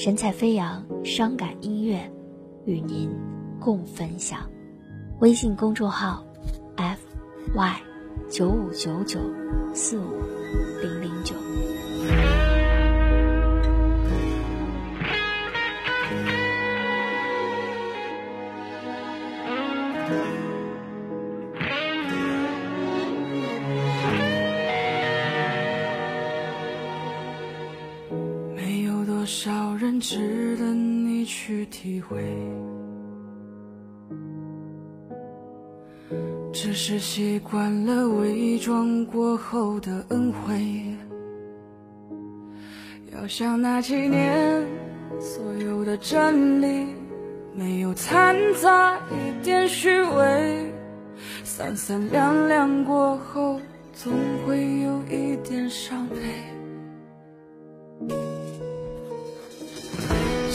神采飞扬，伤感音乐，与您共分享。微信公众号：f y 九五九九四五零零九。多少人值得你去体会，只是习惯了伪装过后的恩惠。要想那几年所有的真理，没有掺杂一点虚伪，三三两两过后，总会有一点伤悲。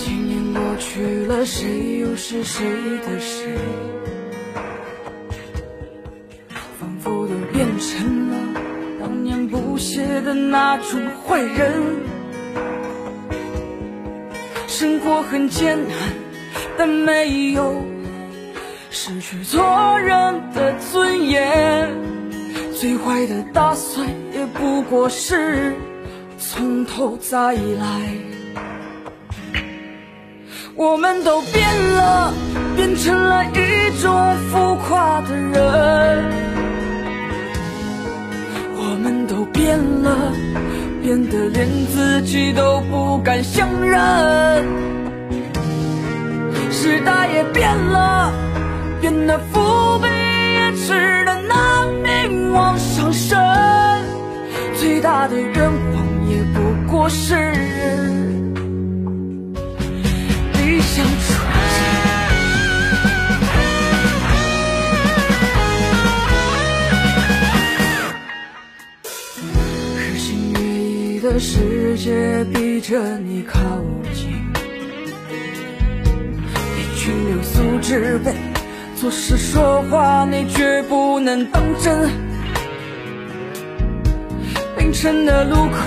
几年过去了，谁又是谁的谁？仿佛都变成了当年不屑的那种坏人。生活很艰难，但没有失去做人的尊严。最坏的打算也不过是从头再来。我们都变了，变成了一种浮夸的人。我们都变了，变得连自己都不敢相认。时代也变了，变得腹背也吃得难命往上升。最大的愿望也不过是。的世界逼着你靠近，一群流俗之辈，做事说话你绝不能当真。凌晨的路口，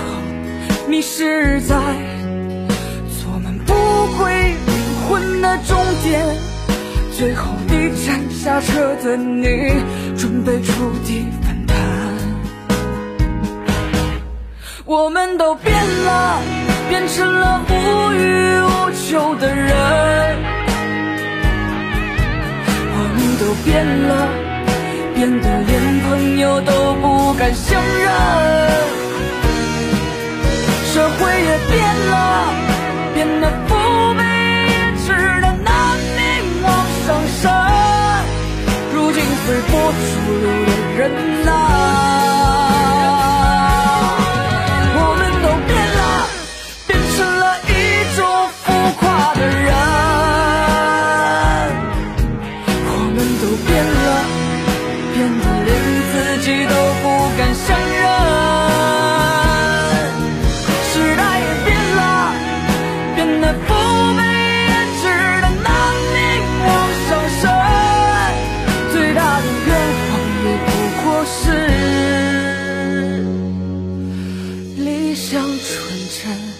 迷失在。归灵魂的终点，最后一站下车的你，准备触底们都变了，变成了无欲无求的人。我们都变了，变得连朋友都不敢相认。社会也变了，变得不。随波逐流的人，尘